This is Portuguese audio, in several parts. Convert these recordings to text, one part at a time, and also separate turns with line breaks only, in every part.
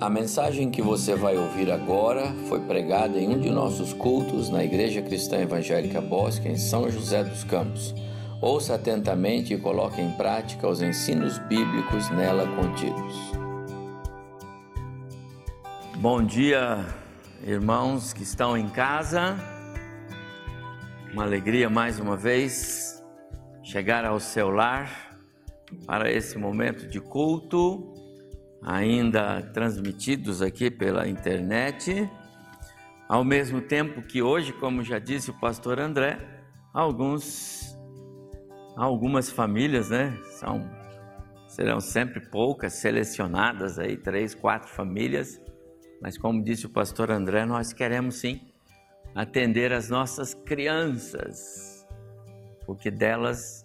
A mensagem que você vai ouvir agora foi pregada em um de nossos cultos na Igreja Cristã Evangélica Bosque, em São José dos Campos. Ouça atentamente e coloque em prática os ensinos bíblicos nela contidos. Bom dia, irmãos que estão em casa. Uma alegria mais uma vez chegar ao seu lar para esse momento de culto ainda transmitidos aqui pela internet, ao mesmo tempo que hoje, como já disse o pastor André, alguns algumas famílias, né, são serão sempre poucas selecionadas aí, três, quatro famílias, mas como disse o pastor André, nós queremos sim atender as nossas crianças, porque delas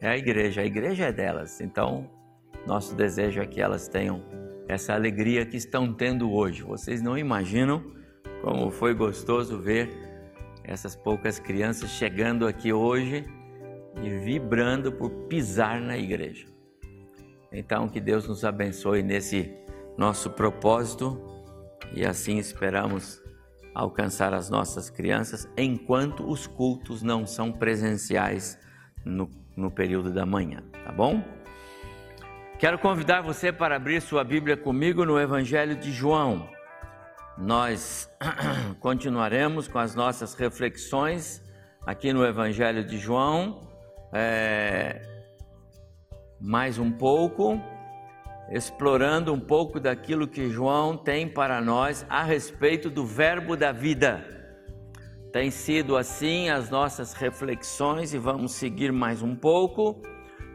é a igreja, a igreja é delas. Então, nosso desejo é que elas tenham essa alegria que estão tendo hoje. Vocês não imaginam como foi gostoso ver essas poucas crianças chegando aqui hoje e vibrando por pisar na igreja. Então, que Deus nos abençoe nesse nosso propósito e assim esperamos alcançar as nossas crianças enquanto os cultos não são presenciais no, no período da manhã, tá bom? Quero convidar você para abrir sua Bíblia comigo no Evangelho de João. Nós continuaremos com as nossas reflexões aqui no Evangelho de João, é, mais um pouco, explorando um pouco daquilo que João tem para nós a respeito do Verbo da vida. Tem sido assim as nossas reflexões e vamos seguir mais um pouco.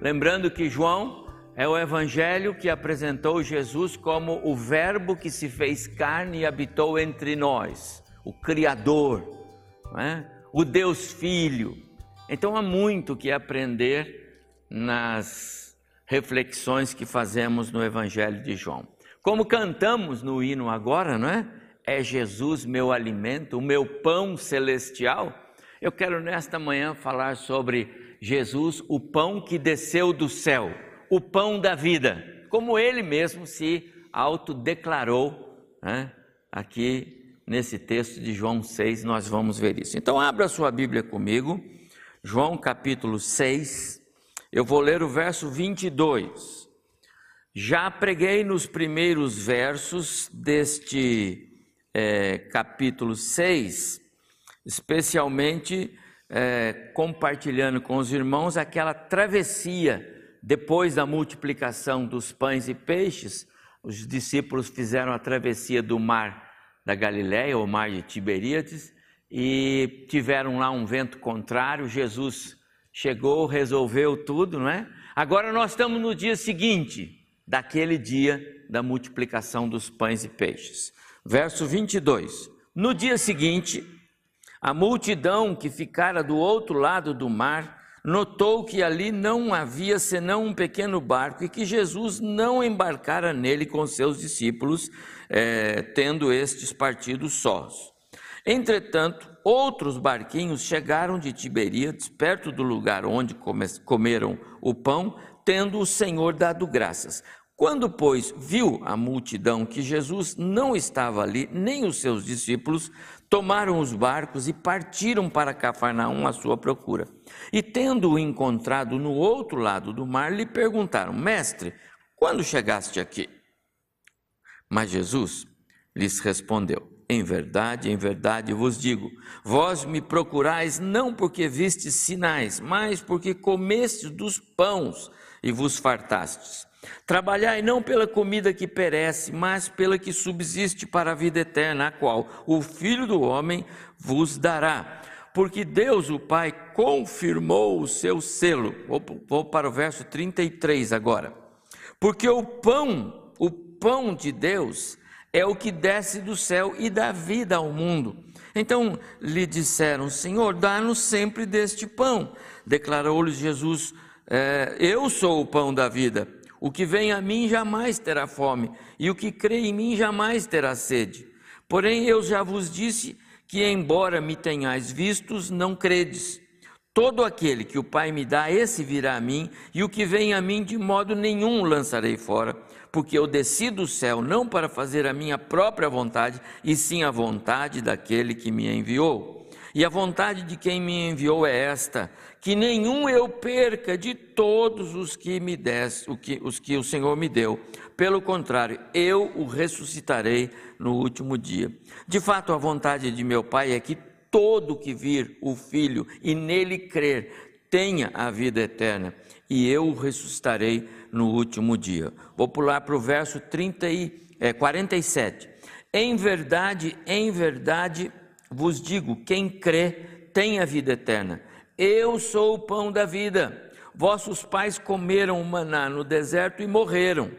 Lembrando que João é o evangelho que apresentou Jesus como o Verbo que se fez carne e habitou entre nós, o Criador, é? o Deus Filho. Então há muito que aprender nas reflexões que fazemos no Evangelho de João. Como cantamos no hino agora, não é? É Jesus meu alimento, o meu pão celestial. Eu quero nesta manhã falar sobre Jesus, o pão que desceu do céu o pão da vida, como ele mesmo se autodeclarou né? aqui nesse texto de João 6, nós vamos ver isso. Então, abra sua Bíblia comigo, João capítulo 6, eu vou ler o verso 22. Já preguei nos primeiros versos deste é, capítulo 6, especialmente é, compartilhando com os irmãos aquela travessia depois da multiplicação dos pães e peixes, os discípulos fizeram a travessia do mar da Galiléia, o mar de Tiberíades, e tiveram lá um vento contrário. Jesus chegou, resolveu tudo, não é? Agora nós estamos no dia seguinte daquele dia da multiplicação dos pães e peixes. Verso 22. No dia seguinte, a multidão que ficara do outro lado do mar notou que ali não havia senão um pequeno barco e que Jesus não embarcara nele com seus discípulos, é, tendo estes partido sós. Entretanto, outros barquinhos chegaram de Tiberíades, perto do lugar onde comeram o pão, tendo o Senhor dado graças. Quando, pois, viu a multidão que Jesus não estava ali, nem os seus discípulos, tomaram os barcos e partiram para Cafarnaum à sua procura. E tendo-o encontrado no outro lado do mar, lhe perguntaram: Mestre, quando chegaste aqui? Mas Jesus lhes respondeu: Em verdade, em verdade vos digo: vós me procurais não porque vistes sinais, mas porque comestes dos pães e vos fartastes. Trabalhai não pela comida que perece, mas pela que subsiste para a vida eterna, a qual o Filho do Homem vos dará. Porque Deus, o Pai, confirmou o seu selo. Vou, para o verso 33 agora. Porque o pão, o pão de Deus, é o que desce do céu e dá vida ao mundo. Então lhe disseram: Senhor, dá-nos sempre deste pão. Declarou-lhes Jesus: é, Eu sou o pão da vida. O que vem a mim jamais terá fome, e o que crê em mim jamais terá sede. Porém, eu já vos disse que, embora me tenhais vistos, não credes. Todo aquele que o Pai me dá, esse virá a mim, e o que vem a mim, de modo nenhum lançarei fora. porque eu desci do céu não para fazer a minha própria vontade, e sim a vontade daquele que me enviou. E a vontade de quem me enviou é esta: que nenhum eu perca de todos os que me des, o que, os que o Senhor me deu. Pelo contrário, eu o ressuscitarei no último dia. De fato, a vontade de meu Pai é que todo que vir o Filho e nele crer tenha a vida eterna, e eu o ressuscitarei no último dia. Vou pular para o verso 30 e, é, 47. Em verdade, em verdade vos digo: quem crê tem a vida eterna. Eu sou o pão da vida. Vossos pais comeram o maná no deserto e morreram.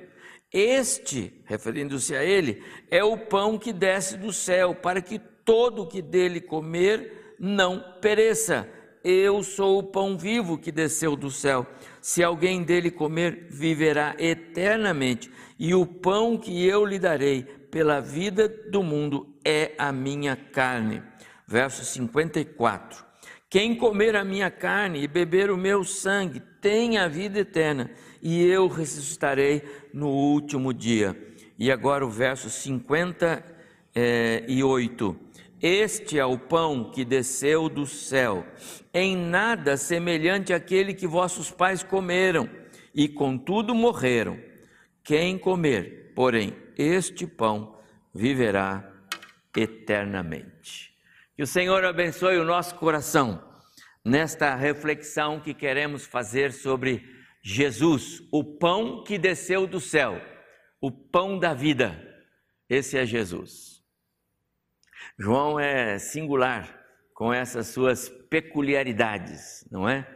Este, referindo-se a ele, é o pão que desce do céu, para que todo o que dele comer não pereça. Eu sou o pão vivo que desceu do céu. Se alguém dele comer, viverá eternamente. E o pão que eu lhe darei pela vida do mundo é a minha carne. Verso 54. Quem comer a minha carne e beber o meu sangue tem a vida eterna, e eu ressuscitarei no último dia. E agora o verso 58. Este é o pão que desceu do céu, em nada semelhante àquele que vossos pais comeram, e contudo morreram. Quem comer, porém, este pão viverá eternamente. Que o Senhor abençoe o nosso coração nesta reflexão que queremos fazer sobre Jesus, o pão que desceu do céu, o pão da vida. Esse é Jesus. João é singular com essas suas peculiaridades, não é?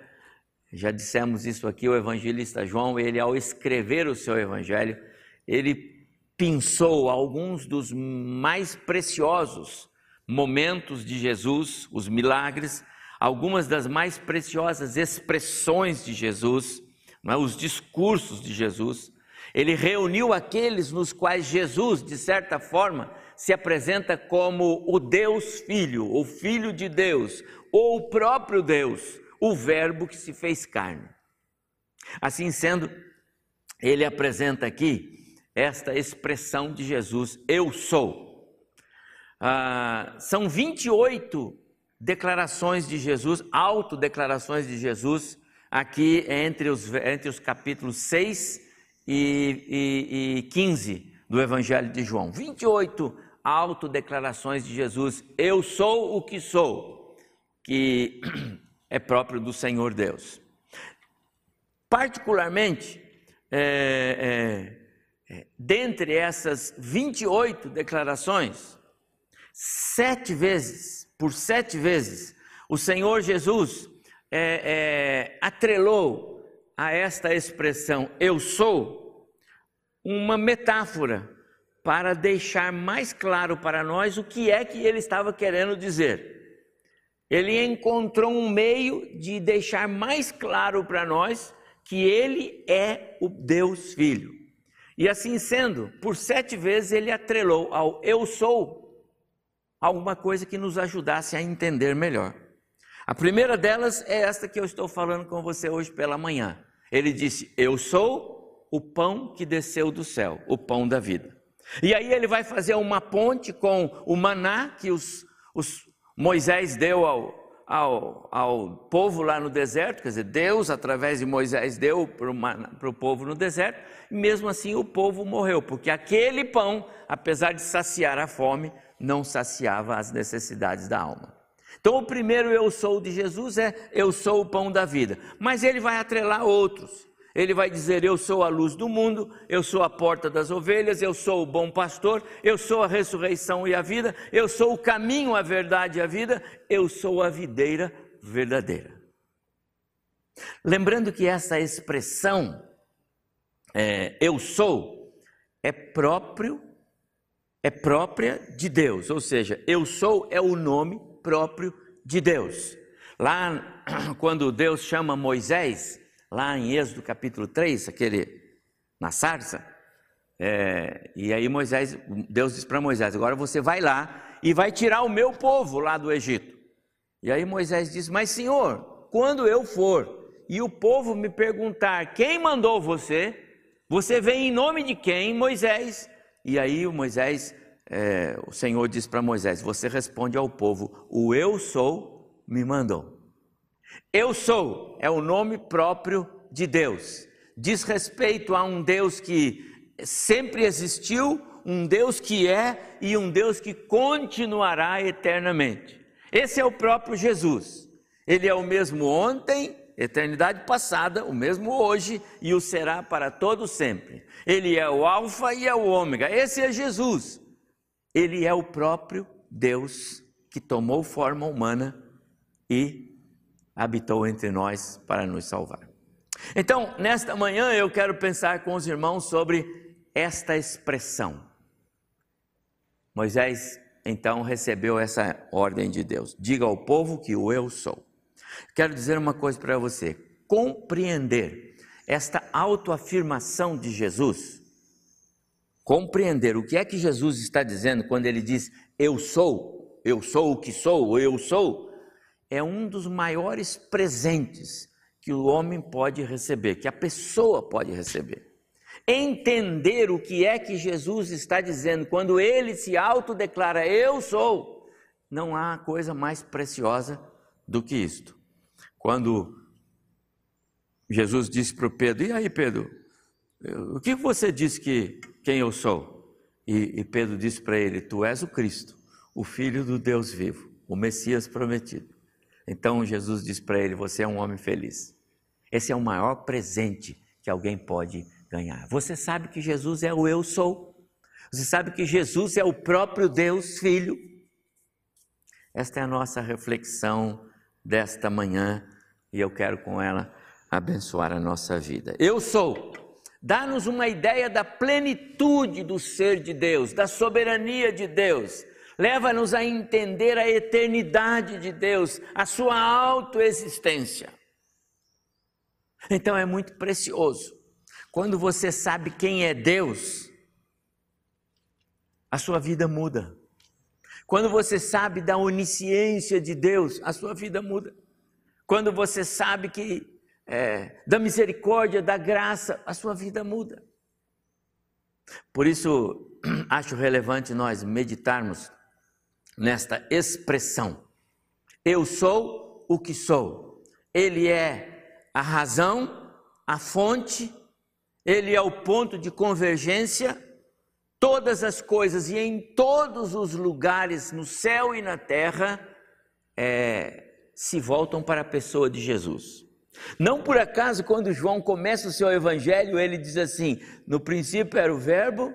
Já dissemos isso aqui, o evangelista João, ele ao escrever o seu evangelho, ele pensou alguns dos mais preciosos momentos de Jesus, os milagres, algumas das mais preciosas expressões de Jesus, é? os discursos de Jesus. Ele reuniu aqueles nos quais Jesus, de certa forma, se apresenta como o Deus Filho, o Filho de Deus, ou o próprio Deus, o Verbo que se fez carne. Assim sendo, ele apresenta aqui esta expressão de Jesus: Eu sou. Ah, são 28 declarações de Jesus, autodeclarações de Jesus, aqui entre os, entre os capítulos 6 e, e, e 15 do Evangelho de João. 28 autodeclarações de Jesus: Eu sou o que sou, que é próprio do Senhor Deus. Particularmente, é, é, é, dentre essas 28 declarações, sete vezes, por sete vezes, o Senhor Jesus é, é, atrelou a esta expressão eu sou uma metáfora para deixar mais claro para nós o que é que ele estava querendo dizer. Ele encontrou um meio de deixar mais claro para nós que ele é o Deus Filho. E assim sendo, por sete vezes ele atrelou ao eu sou alguma coisa que nos ajudasse a entender melhor. A primeira delas é esta que eu estou falando com você hoje pela manhã. Ele disse: Eu sou o pão que desceu do céu, o pão da vida. E aí ele vai fazer uma ponte com o maná que os, os Moisés deu ao, ao, ao, povo lá no deserto, quer dizer, Deus, através de Moisés, deu para o povo no deserto, e mesmo assim o povo morreu, porque aquele pão, apesar de saciar a fome, não saciava as necessidades da alma. Então, o primeiro eu sou de Jesus é eu sou o pão da vida, mas ele vai atrelar outros. Ele vai dizer: Eu sou a luz do mundo, eu sou a porta das ovelhas, eu sou o bom pastor, eu sou a ressurreição e a vida, eu sou o caminho, a verdade e a vida, eu sou a videira verdadeira. Lembrando que essa expressão, é, eu sou, é próprio, é própria de Deus, ou seja, eu sou é o nome próprio de Deus. Lá, quando Deus chama Moisés, lá em Êxodo capítulo 3, aquele na sarça, é, e aí Moisés, Deus diz para Moisés: agora você vai lá e vai tirar o meu povo lá do Egito. E aí Moisés diz: Mas Senhor, quando eu for e o povo me perguntar quem mandou você, Você vem em nome de quem, Moisés? E aí o Moisés, é, o Senhor diz para Moisés: Você responde ao povo: O eu sou me mandou. Eu sou é o nome próprio de Deus. Diz respeito a um Deus que sempre existiu, um Deus que é e um Deus que continuará eternamente. Esse é o próprio Jesus. Ele é o mesmo ontem, eternidade passada, o mesmo hoje e o será para todo sempre. Ele é o alfa e é o ômega. Esse é Jesus. Ele é o próprio Deus que tomou forma humana e habitou entre nós para nos salvar. Então, nesta manhã eu quero pensar com os irmãos sobre esta expressão. Moisés então recebeu essa ordem de Deus: diga ao povo que o eu sou. Quero dizer uma coisa para você: compreender esta autoafirmação de Jesus, compreender o que é que Jesus está dizendo quando ele diz eu sou, eu sou o que sou, eu sou, é um dos maiores presentes que o homem pode receber, que a pessoa pode receber. Entender o que é que Jesus está dizendo quando ele se autodeclara eu sou, não há coisa mais preciosa do que isto. Quando Jesus disse para Pedro: E aí, Pedro, o que você disse que quem eu sou? E, e Pedro disse para ele: Tu és o Cristo, o Filho do Deus vivo, o Messias prometido. Então Jesus disse para ele: Você é um homem feliz. Esse é o maior presente que alguém pode ganhar. Você sabe que Jesus é o Eu sou. Você sabe que Jesus é o próprio Deus Filho. Esta é a nossa reflexão desta manhã e eu quero com ela abençoar a nossa vida. Eu sou. Dá-nos uma ideia da plenitude do ser de Deus, da soberania de Deus. Leva-nos a entender a eternidade de Deus, a sua autoexistência. Então é muito precioso. Quando você sabe quem é Deus, a sua vida muda. Quando você sabe da onisciência de Deus, a sua vida muda. Quando você sabe que é, da misericórdia, da graça, a sua vida muda. Por isso, acho relevante nós meditarmos nesta expressão. Eu sou o que sou. Ele é a razão, a fonte, ele é o ponto de convergência todas as coisas e em todos os lugares, no céu e na terra, é, se voltam para a pessoa de Jesus. Não por acaso, quando João começa o seu evangelho, ele diz assim: no princípio era o Verbo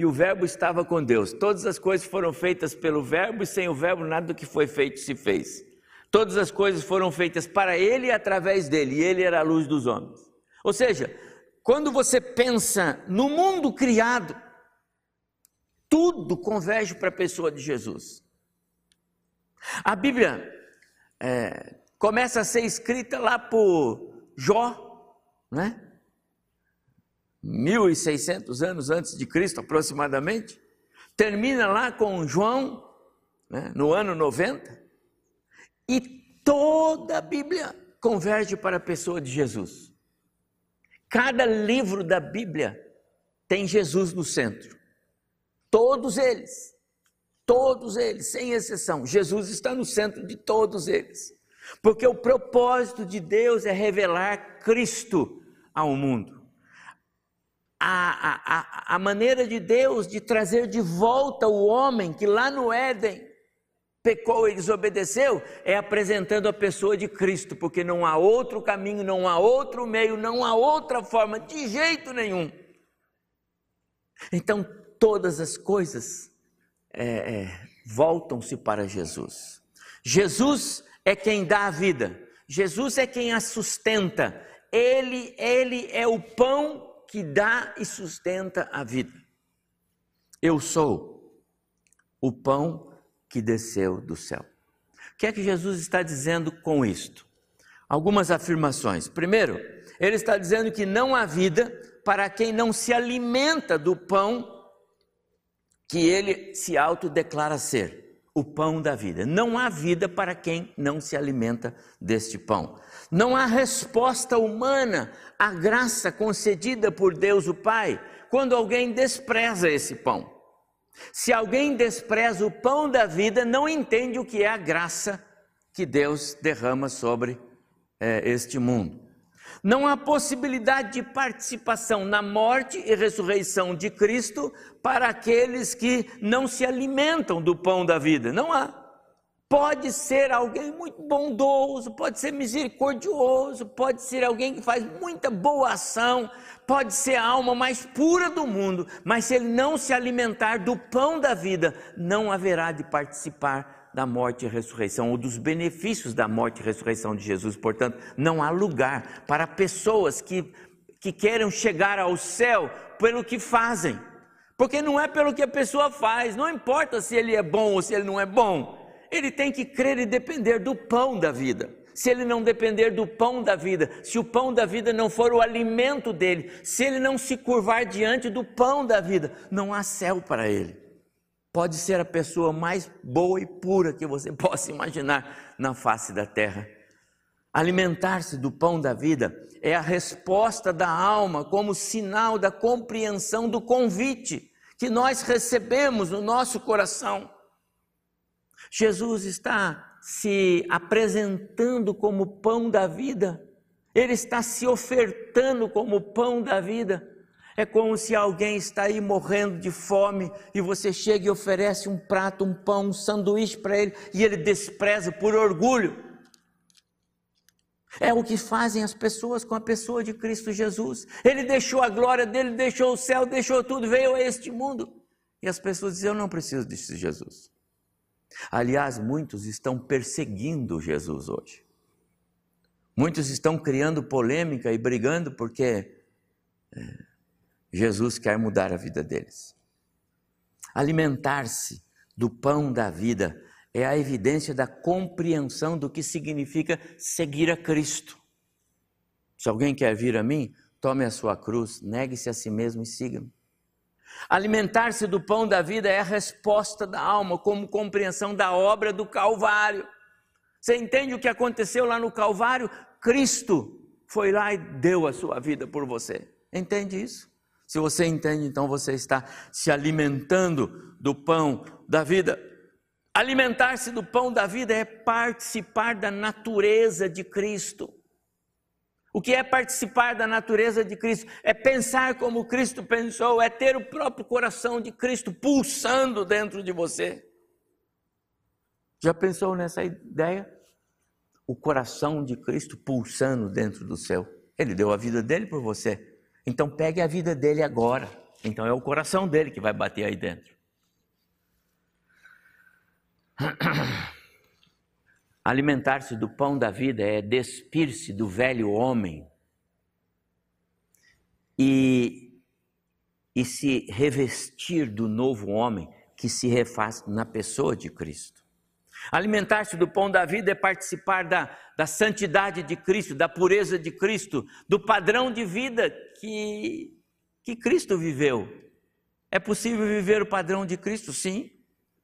e o Verbo estava com Deus. Todas as coisas foram feitas pelo Verbo e sem o Verbo nada do que foi feito se fez. Todas as coisas foram feitas para ele e através dele, e ele era a luz dos homens. Ou seja, quando você pensa no mundo criado, tudo converge para a pessoa de Jesus. A Bíblia é, começa a ser escrita lá por Jó, né? 1600 anos antes de Cristo, aproximadamente. Termina lá com João, né, no ano 90. E toda a Bíblia converge para a pessoa de Jesus. Cada livro da Bíblia tem Jesus no centro. Todos eles, todos eles, sem exceção, Jesus está no centro de todos eles. Porque o propósito de Deus é revelar Cristo ao mundo. A, a, a, maneira de Deus de trazer de volta o homem que lá no Éden pecou e desobedeceu é apresentando a pessoa de Cristo, porque não há outro caminho, não há outro meio, não há outra forma, de jeito nenhum. Então, todas as coisas é, é, voltam-se para Jesus. Jesus é quem dá a vida, Jesus é quem a sustenta, ele, ele é o pão que dá e sustenta a vida. Eu sou o pão que desceu do céu. O que é que Jesus está dizendo com isto? Algumas afirmações. Primeiro, ele está dizendo que não há vida para quem não se alimenta do pão que ele se autodeclara ser. O pão da vida. Não há vida para quem não se alimenta deste pão. Não há resposta humana à graça concedida por Deus o Pai quando alguém despreza esse pão. Se alguém despreza o pão da vida, não entende o que é a graça que Deus derrama sobre é, este mundo. Não há possibilidade de participação na morte e ressurreição de Cristo para aqueles que não se alimentam do pão da vida. Não há. Pode ser alguém muito bondoso, pode ser misericordioso, pode ser alguém que faz muita boa ação, pode ser a alma mais pura do mundo, mas se ele não se alimentar do pão da vida, não haverá de participar da morte e ressurreição ou dos benefícios da morte e ressurreição de Jesus. Portanto, não há lugar para pessoas que, que queiram chegar ao céu pelo que fazem. Porque não é pelo que a pessoa faz, não importa se ele é bom ou se ele não é bom ele tem que crer e depender do pão da vida. Se ele não depender do pão da vida, se o pão da vida não for o alimento dele, se ele não se curvar diante do pão da vida, não há céu para ele. Pode ser a pessoa mais boa e pura que você possa imaginar na face da terra. Alimentar-se do pão da vida é a resposta da alma como sinal da compreensão do convite que nós recebemos no nosso coração. Jesus está se apresentando como pão da vida, ele está se ofertando como pão da vida. É como se alguém está aí morrendo de fome e você chega e oferece um prato, um pão, um sanduíche para ele e ele despreza por orgulho. É o que fazem as pessoas com a pessoa de Cristo Jesus. Ele deixou a glória dele, deixou o céu, deixou tudo, veio a este mundo. E as pessoas dizem: Eu não preciso desse Jesus. Aliás, muitos estão perseguindo Jesus hoje. Muitos estão criando polêmica e brigando porque é, Jesus quer mudar a vida deles. Alimentar-se do pão da vida é a evidência da compreensão do que significa seguir a Cristo. Se alguém quer vir a mim, tome a sua cruz, negue-se a si mesmo e siga-me. Alimentar-se do pão da vida é a resposta da alma, como compreensão da obra do Calvário. Você entende o que aconteceu lá no Calvário? Cristo foi lá e deu a sua vida por você. Entende isso? Se você entende, então você está se alimentando do pão da vida. Alimentar-se do pão da vida é participar da natureza de Cristo. O que é participar da natureza de Cristo? É pensar como Cristo pensou, é ter o próprio coração de Cristo pulsando dentro de você. Já pensou nessa ideia? O coração de Cristo pulsando dentro do céu. Ele deu a vida dele por você. Então pegue a vida dele agora. Então é o coração dele que vai bater aí dentro. Alimentar-se do pão da vida é despir-se do velho homem e, e se revestir do novo homem que se refaz na pessoa de Cristo. Alimentar-se do pão da vida é participar da, da santidade de Cristo, da pureza de Cristo, do padrão de vida que, que Cristo viveu. É possível viver o padrão de Cristo? Sim.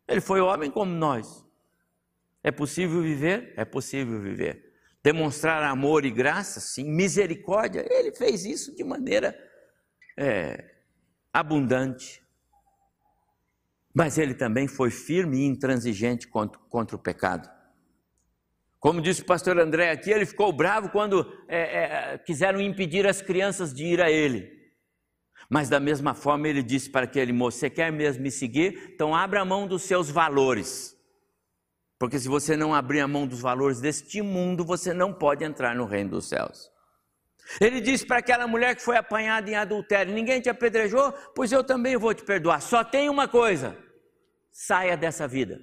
Ele foi homem como nós. É possível viver? É possível viver. Demonstrar amor e graça? Sim. Misericórdia? Ele fez isso de maneira é, abundante. Mas ele também foi firme e intransigente contra, contra o pecado. Como disse o pastor André aqui, ele ficou bravo quando é, é, quiseram impedir as crianças de ir a ele. Mas da mesma forma ele disse para aquele moço: Você quer mesmo me seguir? Então abra mão dos seus valores. Porque se você não abrir a mão dos valores deste mundo, você não pode entrar no reino dos céus. Ele disse para aquela mulher que foi apanhada em adultério: Ninguém te apedrejou? Pois eu também vou te perdoar. Só tem uma coisa: saia dessa vida.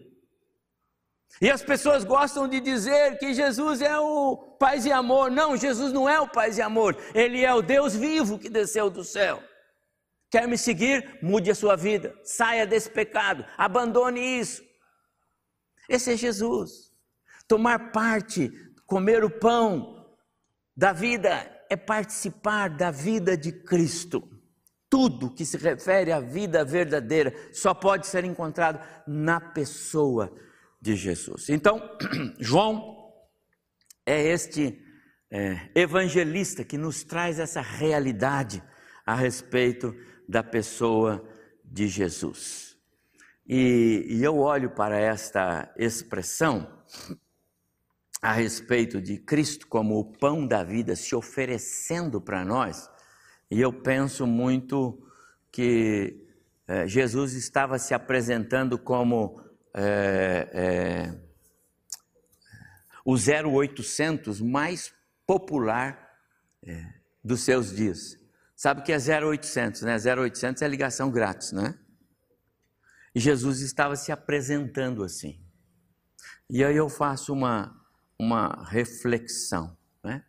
E as pessoas gostam de dizer que Jesus é o paz e amor. Não, Jesus não é o paz e amor. Ele é o Deus vivo que desceu do céu. Quer me seguir? Mude a sua vida. Saia desse pecado. Abandone isso. Esse é Jesus. Tomar parte, comer o pão da vida é participar da vida de Cristo. Tudo que se refere à vida verdadeira só pode ser encontrado na pessoa de Jesus. Então, João é este é, evangelista que nos traz essa realidade a respeito da pessoa de Jesus. E, e eu olho para esta expressão a respeito de Cristo como o pão da vida se oferecendo para nós, e eu penso muito que é, Jesus estava se apresentando como é, é, o 0800 mais popular dos seus dias. Sabe o que é 0800, né? 0800 é ligação grátis, né? E Jesus estava se apresentando assim. E aí eu faço uma, uma reflexão, né?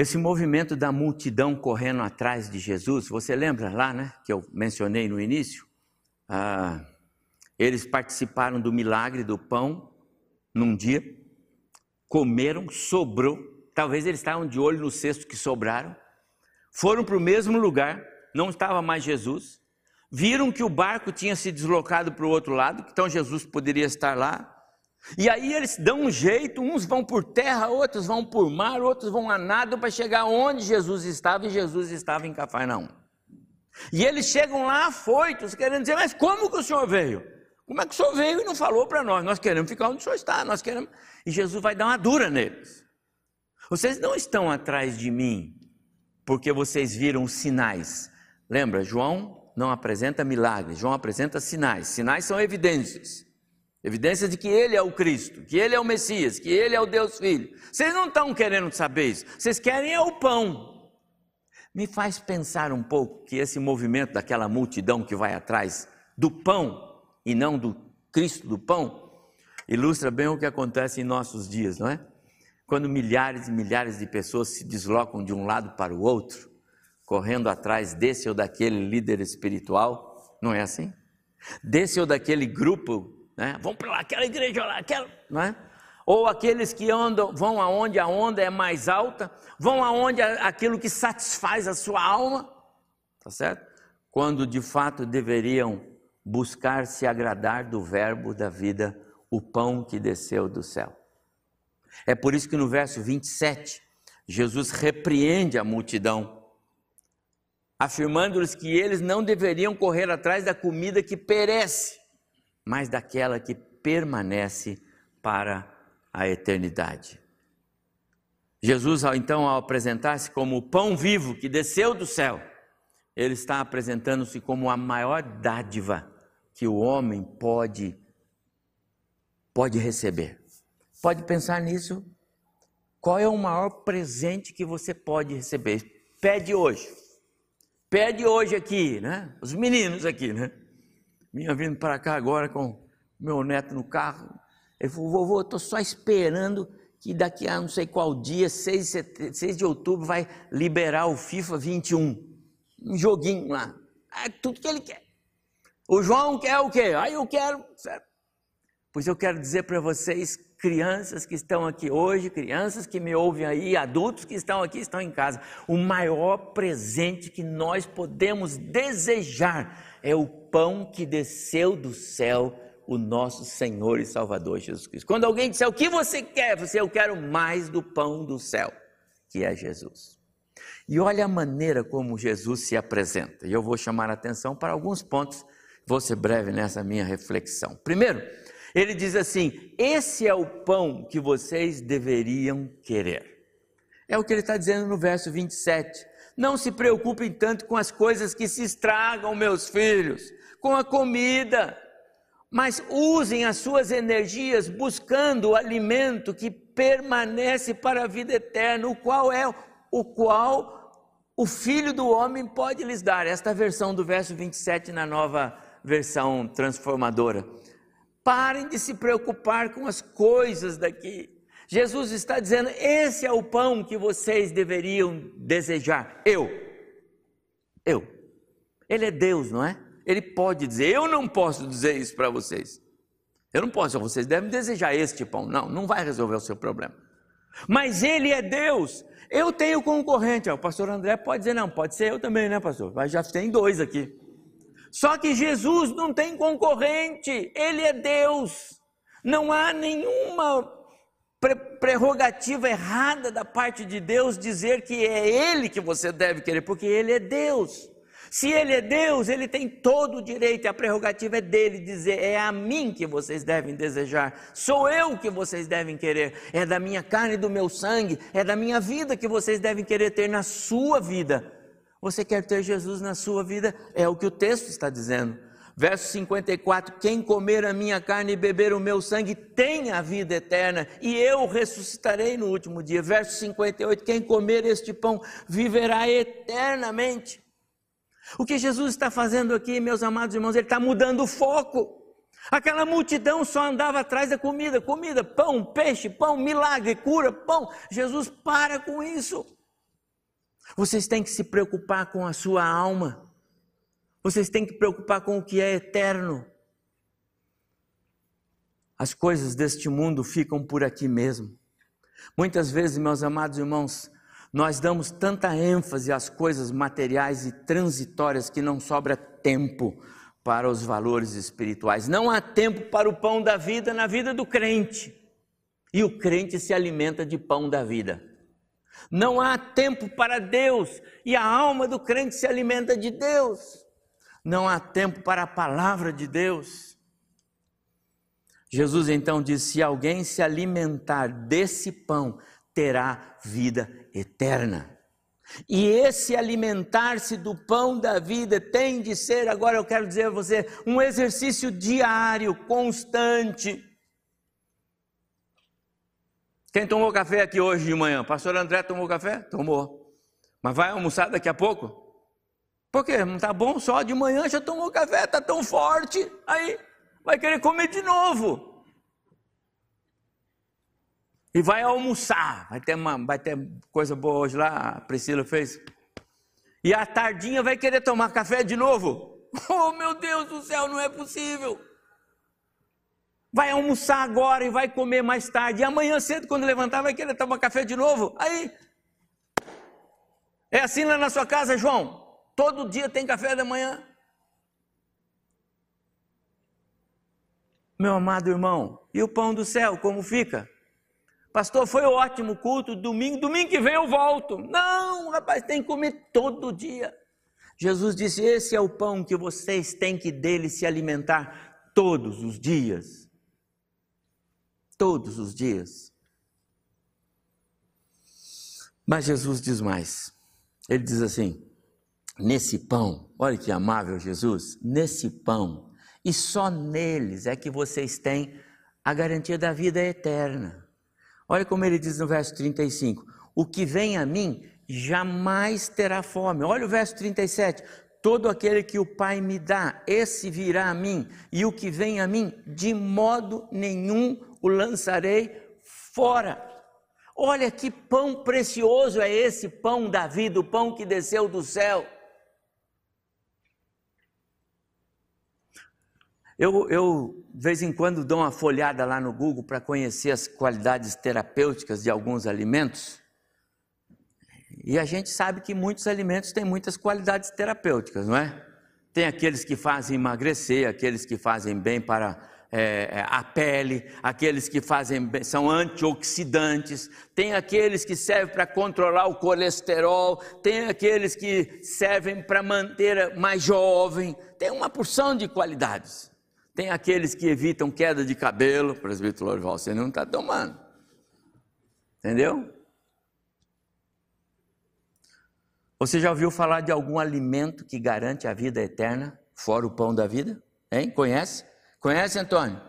Esse movimento da multidão correndo atrás de Jesus, você lembra lá, né? Que eu mencionei no início? Ah, eles participaram do milagre do pão num dia, comeram, sobrou. Talvez eles estavam de olho no cesto que sobraram. Foram para o mesmo lugar, não estava mais Jesus. Viram que o barco tinha se deslocado para o outro lado, então Jesus poderia estar lá. E aí eles dão um jeito, uns vão por terra, outros vão por mar, outros vão a nado para chegar onde Jesus estava, e Jesus estava em Cafarnaum. E eles chegam lá afoitos, querendo dizer, mas como que o senhor veio? Como é que o senhor veio e não falou para nós? Nós queremos ficar onde o senhor está, nós queremos. E Jesus vai dar uma dura neles. Vocês não estão atrás de mim porque vocês viram sinais. Lembra, João não apresenta milagres, João apresenta sinais. Sinais são evidências. Evidências de que ele é o Cristo, que ele é o Messias, que ele é o Deus Filho. Vocês não estão querendo saber isso. Vocês querem é o pão. Me faz pensar um pouco que esse movimento daquela multidão que vai atrás do pão e não do Cristo do pão, ilustra bem o que acontece em nossos dias, não é? Quando milhares e milhares de pessoas se deslocam de um lado para o outro, correndo atrás desse ou daquele líder espiritual, não é assim? Desse ou daquele grupo, né? Vão para lá, aquela igreja lá, aquela, é? Ou aqueles que andam, vão aonde a onda é mais alta, vão aonde aquilo que satisfaz a sua alma, tá certo? Quando de fato deveriam buscar se agradar do Verbo da vida, o pão que desceu do céu. É por isso que no verso 27, Jesus repreende a multidão, afirmando-lhes que eles não deveriam correr atrás da comida que perece, mas daquela que permanece para a eternidade. Jesus, então, ao apresentar-se como o pão vivo que desceu do céu, ele está apresentando-se como a maior dádiva que o homem pode pode receber. Pode pensar nisso? Qual é o maior presente que você pode receber? Pede hoje. Pede hoje aqui, né? Os meninos aqui, né? Vinha vindo para cá agora com meu neto no carro. Ele falou, vovô, estou só esperando que daqui a não sei qual dia, 6, 6 de outubro, vai liberar o FIFA 21 um joguinho lá. É tudo que ele quer. O João quer o quê? Aí eu quero. Pois eu quero dizer para vocês, crianças que estão aqui hoje, crianças que me ouvem aí, adultos que estão aqui, estão em casa, o maior presente que nós podemos desejar é o pão que desceu do céu, o nosso Senhor e Salvador Jesus Cristo. Quando alguém disser o que você quer, você eu quero mais do pão do céu, que é Jesus. E olha a maneira como Jesus se apresenta. E eu vou chamar a atenção para alguns pontos. Vou ser breve nessa minha reflexão. Primeiro, ele diz assim: Esse é o pão que vocês deveriam querer. É o que ele está dizendo no verso 27. Não se preocupem tanto com as coisas que se estragam, meus filhos, com a comida, mas usem as suas energias buscando o alimento que permanece para a vida eterna, o qual é o qual o Filho do Homem pode lhes dar. Esta versão do verso 27 na nova versão transformadora. Parem de se preocupar com as coisas daqui. Jesus está dizendo: esse é o pão que vocês deveriam desejar. Eu. Eu. Ele é Deus, não é? Ele pode dizer: eu não posso dizer isso para vocês. Eu não posso, vocês devem desejar este pão. Não, não vai resolver o seu problema. Mas Ele é Deus, eu tenho concorrente, ó, o pastor André pode dizer, não, pode ser eu também, né, pastor? Mas já tem dois aqui. Só que Jesus não tem concorrente, ele é Deus. Não há nenhuma prerrogativa errada da parte de Deus dizer que é Ele que você deve querer, porque Ele é Deus. Se ele é Deus, ele tem todo o direito, e a prerrogativa é dele dizer: é a mim que vocês devem desejar, sou eu que vocês devem querer, é da minha carne e do meu sangue, é da minha vida que vocês devem querer ter na sua vida. Você quer ter Jesus na sua vida? É o que o texto está dizendo. Verso 54: Quem comer a minha carne e beber o meu sangue tem a vida eterna, e eu ressuscitarei no último dia. Verso 58: Quem comer este pão viverá eternamente. O que Jesus está fazendo aqui, meus amados irmãos, ele está mudando o foco. Aquela multidão só andava atrás da comida, comida, pão, peixe, pão, milagre, cura, pão. Jesus para com isso. Vocês têm que se preocupar com a sua alma. Vocês têm que preocupar com o que é eterno. As coisas deste mundo ficam por aqui mesmo. Muitas vezes, meus amados irmãos, nós damos tanta ênfase às coisas materiais e transitórias que não sobra tempo para os valores espirituais. Não há tempo para o pão da vida na vida do crente. E o crente se alimenta de pão da vida. Não há tempo para Deus e a alma do crente se alimenta de Deus. Não há tempo para a palavra de Deus. Jesus então disse: se alguém se alimentar desse pão, terá vida eterna. E esse alimentar-se do pão da vida tem de ser, agora eu quero dizer a você, um exercício diário, constante. Quem tomou café aqui hoje de manhã? Pastor André tomou café? Tomou. Mas vai almoçar daqui a pouco? Por quê? Não está bom só de manhã já tomou café, está tão forte, aí vai querer comer de novo e vai almoçar. Vai ter, uma, vai ter coisa boa hoje lá, a Priscila fez. E à tardinha vai querer tomar café de novo. Oh meu Deus do céu, não é possível. Vai almoçar agora e vai comer mais tarde. E amanhã cedo, quando levantar, vai querer tomar café de novo. Aí. É assim lá na sua casa, João? Todo dia tem café da manhã? Meu amado irmão, e o pão do céu, como fica? Pastor, foi ótimo culto, domingo, domingo que vem eu volto. Não, rapaz, tem que comer todo dia. Jesus disse: Esse é o pão que vocês têm que dele se alimentar todos os dias. Todos os dias. Mas Jesus diz mais. Ele diz assim: Nesse pão, olha que amável Jesus, nesse pão, e só neles é que vocês têm a garantia da vida eterna. Olha como ele diz no verso 35: O que vem a mim jamais terá fome. Olha o verso 37. Todo aquele que o Pai me dá, esse virá a mim, e o que vem a mim, de modo nenhum o lançarei fora. Olha que pão precioso é esse pão da vida, o pão que desceu do céu. Eu, eu, de vez em quando, dou uma folhada lá no Google para conhecer as qualidades terapêuticas de alguns alimentos. E a gente sabe que muitos alimentos têm muitas qualidades terapêuticas, não é? Tem aqueles que fazem emagrecer, aqueles que fazem bem para é, é a pele, aqueles que fazem bem, são antioxidantes, tem aqueles que servem para controlar o colesterol, tem aqueles que servem para manter mais jovem, tem uma porção de qualidades. Tem aqueles que evitam queda de cabelo, presbítero Lorival, você não está tomando. Entendeu? Você já ouviu falar de algum alimento que garante a vida eterna, fora o pão da vida? Hein? Conhece? Conhece, Antônio?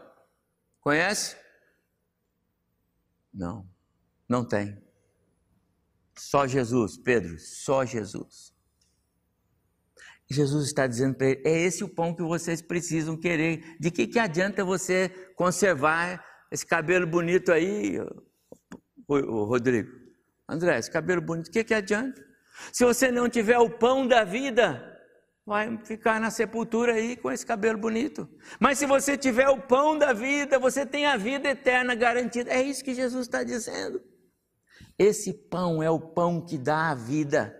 Conhece? Não, não tem. Só Jesus, Pedro, só Jesus. Jesus está dizendo para ele: é esse o pão que vocês precisam querer. De que, que adianta você conservar esse cabelo bonito aí, o, Rodrigo? André, esse cabelo bonito, o que, que adianta? Se você não tiver o pão da vida, vai ficar na sepultura aí com esse cabelo bonito. Mas se você tiver o pão da vida, você tem a vida eterna garantida. É isso que Jesus está dizendo. Esse pão é o pão que dá a vida.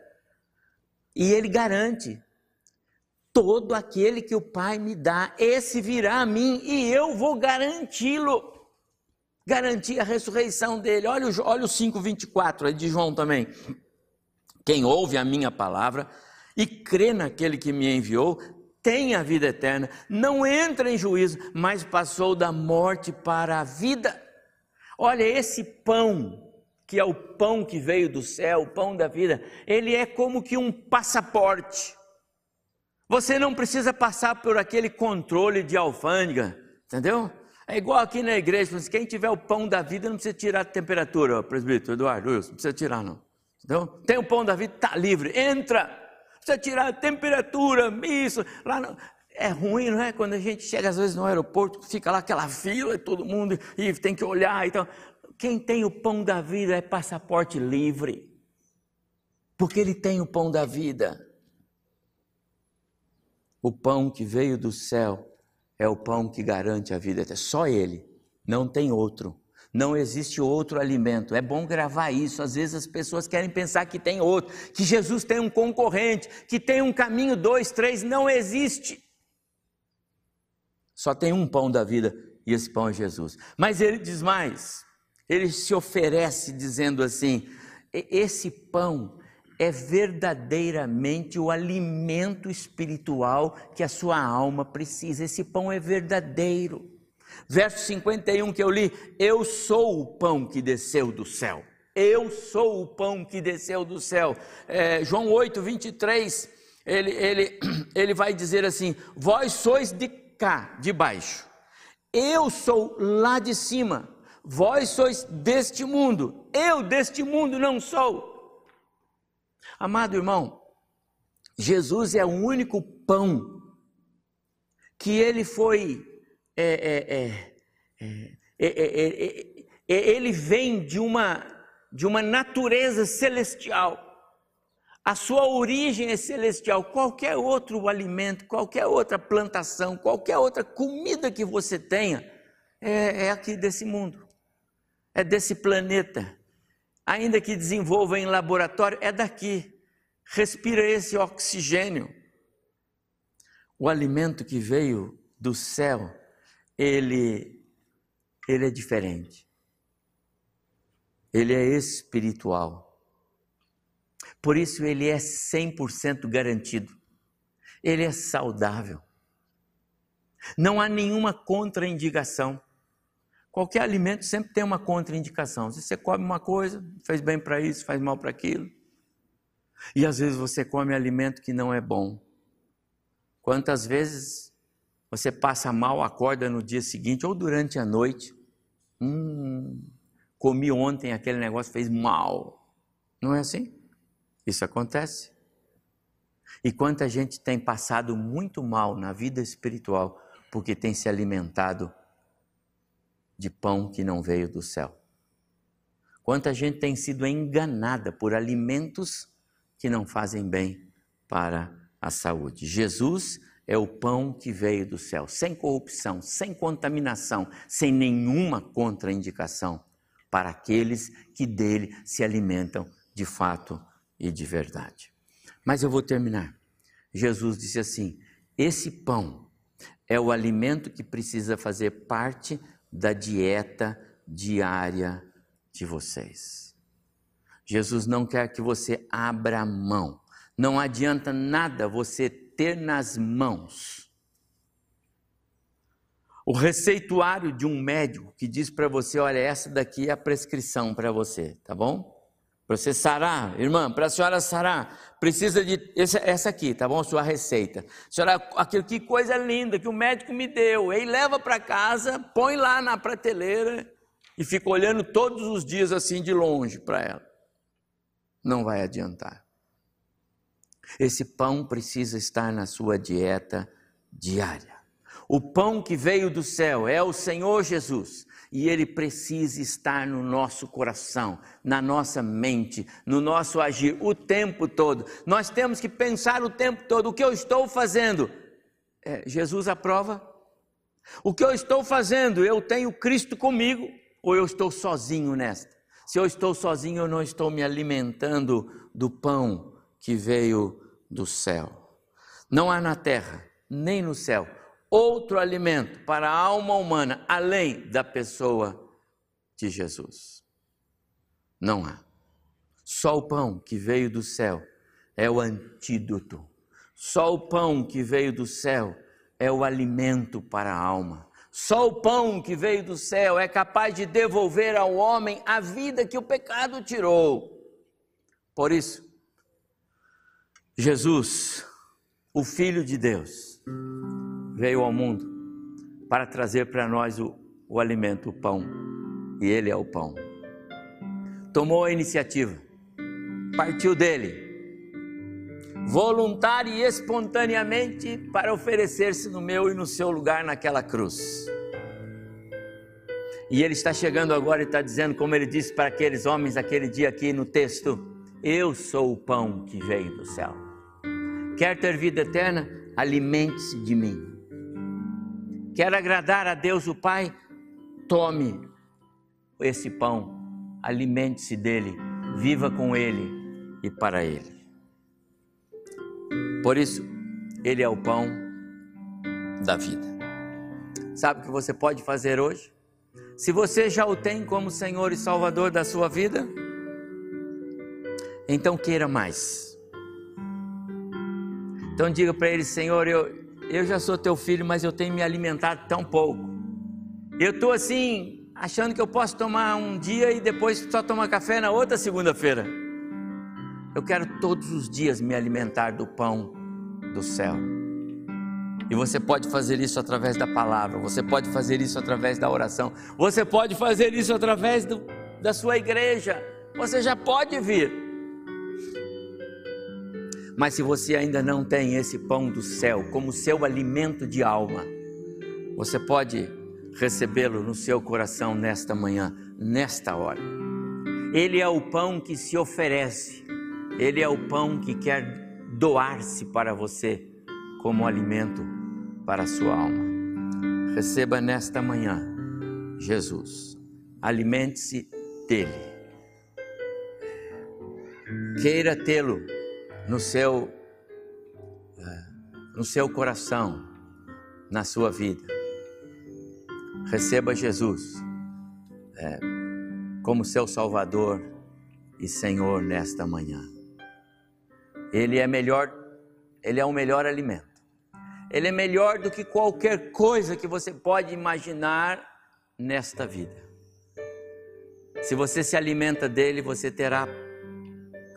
E ele garante. Todo aquele que o Pai me dá, esse virá a mim e eu vou garanti-lo. Garantir a ressurreição dele. Olha, olha o 5,24 aí de João também. Quem ouve a minha palavra e crê naquele que me enviou, tem a vida eterna, não entra em juízo, mas passou da morte para a vida. Olha, esse pão, que é o pão que veio do céu, o pão da vida, ele é como que um passaporte. Você não precisa passar por aquele controle de alfândega, entendeu? É igual aqui na igreja, quem tiver o pão da vida não precisa tirar a temperatura, presbítero Eduardo, não precisa tirar não. Entendeu? Tem o pão da vida, está livre, entra. Precisa tirar a temperatura, isso, lá. É ruim, não é? Quando a gente chega às vezes no aeroporto, fica lá aquela fila, todo mundo e tem que olhar. Então, quem tem o pão da vida é passaporte livre, porque ele tem o pão da vida. O pão que veio do céu é o pão que garante a vida. É só ele, não tem outro. Não existe outro alimento. É bom gravar isso. Às vezes as pessoas querem pensar que tem outro, que Jesus tem um concorrente, que tem um caminho, dois, três. Não existe. Só tem um pão da vida e esse pão é Jesus. Mas ele diz mais. Ele se oferece dizendo assim: esse pão é verdadeiramente o alimento espiritual que a sua alma precisa. Esse pão é verdadeiro. Verso 51 que eu li: Eu sou o pão que desceu do céu. Eu sou o pão que desceu do céu. É, João 8, 23, ele, ele, ele vai dizer assim: Vós sois de cá, de baixo. Eu sou lá de cima. Vós sois deste mundo. Eu deste mundo não sou. Amado irmão, Jesus é o único pão que ele foi. É, é, é, ele vem de uma, de uma natureza celestial. A sua origem é celestial. Qualquer outro alimento, qualquer outra plantação, qualquer outra comida que você tenha, é, é aqui desse mundo, é desse planeta ainda que desenvolva em laboratório, é daqui. Respira esse oxigênio. O alimento que veio do céu, ele, ele é diferente. Ele é espiritual. Por isso ele é 100% garantido. Ele é saudável. Não há nenhuma contraindicação. Qualquer alimento sempre tem uma contraindicação. Se você come uma coisa, faz bem para isso, faz mal para aquilo. E às vezes você come alimento que não é bom. Quantas vezes você passa mal, acorda no dia seguinte ou durante a noite? Hum, comi ontem aquele negócio fez mal. Não é assim? Isso acontece. E quanta gente tem passado muito mal na vida espiritual porque tem se alimentado de pão que não veio do céu. Quanta gente tem sido enganada por alimentos que não fazem bem para a saúde. Jesus é o pão que veio do céu, sem corrupção, sem contaminação, sem nenhuma contraindicação para aqueles que dele se alimentam de fato e de verdade. Mas eu vou terminar. Jesus disse assim: esse pão é o alimento que precisa fazer parte da dieta diária de vocês. Jesus não quer que você abra mão. Não adianta nada você ter nas mãos o receituário de um médico que diz para você: olha, essa daqui é a prescrição para você, tá bom? Para você sarar, irmã, para a senhora sarar, precisa de essa, essa, aqui, tá bom? Sua receita. Senhora, aquilo que coisa linda que o médico me deu. Aí leva para casa, põe lá na prateleira e fica olhando todos os dias assim de longe para ela. Não vai adiantar. Esse pão precisa estar na sua dieta diária. O pão que veio do céu é o Senhor Jesus e ele precisa estar no nosso coração, na nossa mente, no nosso agir o tempo todo. Nós temos que pensar o tempo todo: o que eu estou fazendo? É, Jesus aprova? O que eu estou fazendo? Eu tenho Cristo comigo ou eu estou sozinho nesta? Se eu estou sozinho, eu não estou me alimentando do pão que veio do céu. Não há na terra, nem no céu, outro alimento para a alma humana além da pessoa de Jesus. Não há. Só o pão que veio do céu é o antídoto. Só o pão que veio do céu é o alimento para a alma. Só o pão que veio do céu é capaz de devolver ao homem a vida que o pecado tirou. Por isso, Jesus, o Filho de Deus, veio ao mundo para trazer para nós o, o alimento, o pão, e Ele é o pão. Tomou a iniciativa, partiu dele, voluntária e espontaneamente, para oferecer-se no meu e no seu lugar naquela cruz. E ele está chegando agora e está dizendo, como ele disse para aqueles homens aquele dia aqui no texto: Eu sou o pão que veio do céu. Quer ter vida eterna? Alimente-se de mim. Quer agradar a Deus o Pai? Tome esse pão, alimente-se dele, viva com ele e para ele. Por isso, ele é o pão da vida. Sabe o que você pode fazer hoje? Se você já o tem como Senhor e Salvador da sua vida, então queira mais. Então diga para ele, Senhor, eu, eu já sou teu filho, mas eu tenho me alimentado tão pouco. Eu estou assim, achando que eu posso tomar um dia e depois só tomar café na outra segunda-feira. Eu quero todos os dias me alimentar do pão do céu. E você pode fazer isso através da palavra, você pode fazer isso através da oração, você pode fazer isso através do, da sua igreja. Você já pode vir. Mas se você ainda não tem esse pão do céu como seu alimento de alma, você pode recebê-lo no seu coração nesta manhã, nesta hora. Ele é o pão que se oferece, ele é o pão que quer doar-se para você como alimento para a sua alma. Receba nesta manhã Jesus. Alimente-se dele. Queira tê-lo no seu eh, no seu coração, na sua vida. Receba Jesus é, como seu Salvador e Senhor nesta manhã. Ele é melhor, ele é o melhor alimento. Ele é melhor do que qualquer coisa que você pode imaginar nesta vida. Se você se alimenta dele, você terá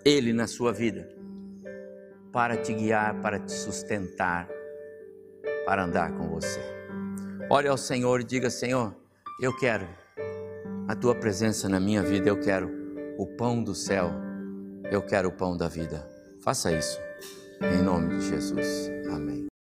ele na sua vida para te guiar, para te sustentar, para andar com você. Ore ao Senhor e diga: Senhor, eu quero a tua presença na minha vida, eu quero o pão do céu, eu quero o pão da vida. Faça isso, em nome de Jesus. Amém.